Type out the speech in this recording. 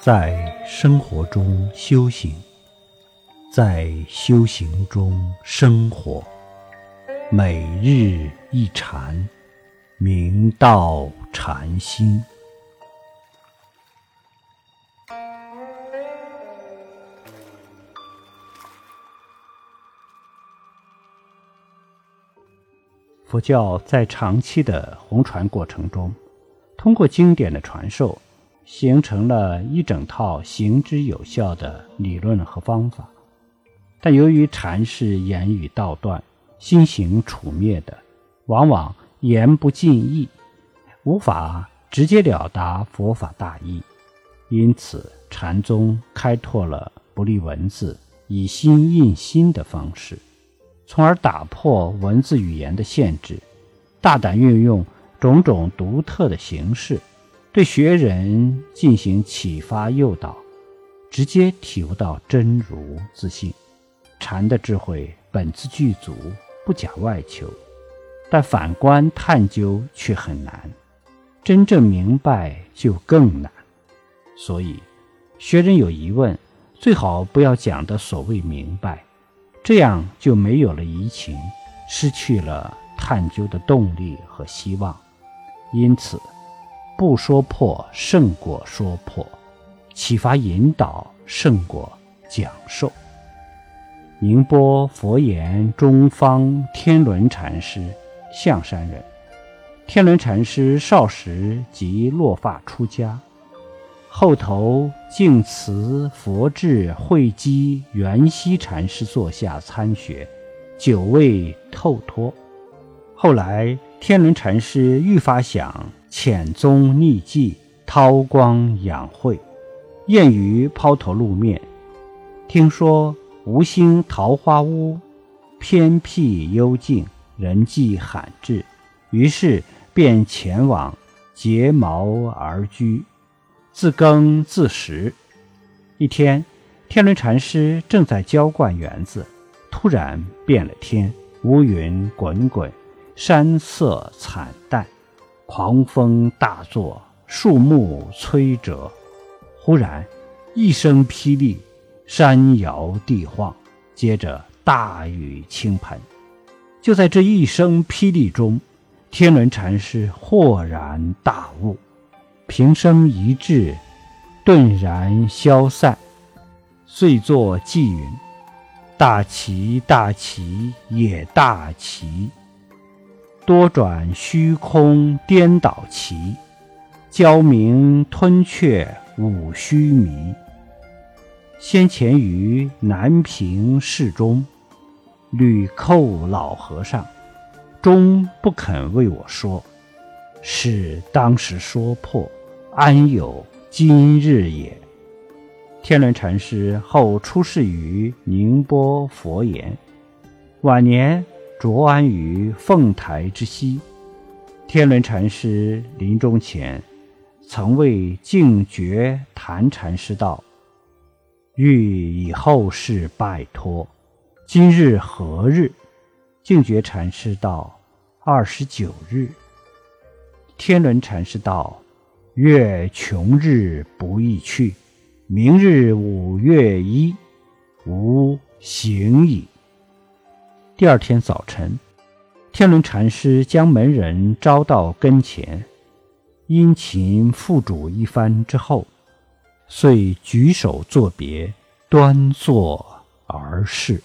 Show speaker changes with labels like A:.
A: 在生活中修行，在修行中生活，每日一禅，明道禅心。佛教在长期的弘传过程中，通过经典的传授，形成了一整套行之有效的理论和方法。但由于禅是言语道断、心行处灭的，往往言不尽意，无法直接了达佛法大意，因此禅宗开拓了不立文字、以心印心的方式。从而打破文字语言的限制，大胆运用种种独特的形式，对学人进行启发诱导，直接体悟到真如自信。禅的智慧本自具足，不假外求，但反观探究却很难，真正明白就更难。所以，学人有疑问，最好不要讲的所谓明白。这样就没有了移情，失去了探究的动力和希望。因此，不说破胜过说破，启发引导胜过讲授。宁波佛言中方天伦禅师，象山人。天伦禅师少时即落发出家。后头净慈佛智慧基圆熙禅师座下参学，久未透脱。后来天伦禅师愈发想潜宗匿迹，韬光养晦，厌于抛头露面。听说吴兴桃花坞偏僻幽静，人迹罕至，于是便前往结茅而居。自耕自食。一天，天伦禅师正在浇灌园子，突然变了天，乌云滚滚，山色惨淡，狂风大作，树木摧折。忽然一声霹雳，山摇地晃，接着大雨倾盆。就在这一声霹雳中，天伦禅师豁然大悟。平生一志，顿然消散，遂作偈云：“大奇大奇也大奇，多转虚空颠倒奇，焦明吞却五须弥。先前于南平寺中，屡叩老和尚，终不肯为我说，是当时说破。”安有今日也？天伦禅师后出世于宁波佛岩，晚年着安于凤台之西。天伦禅师临终前，曾为净觉谈禅师道：“欲以后世拜托，今日何日？”净觉禅师道：“二十九日。”天伦禅师道。月穷日不易去，明日五月一，吾行矣。第二天早晨，天伦禅师将门人招到跟前，殷勤付嘱一番之后，遂举手作别，端坐而逝。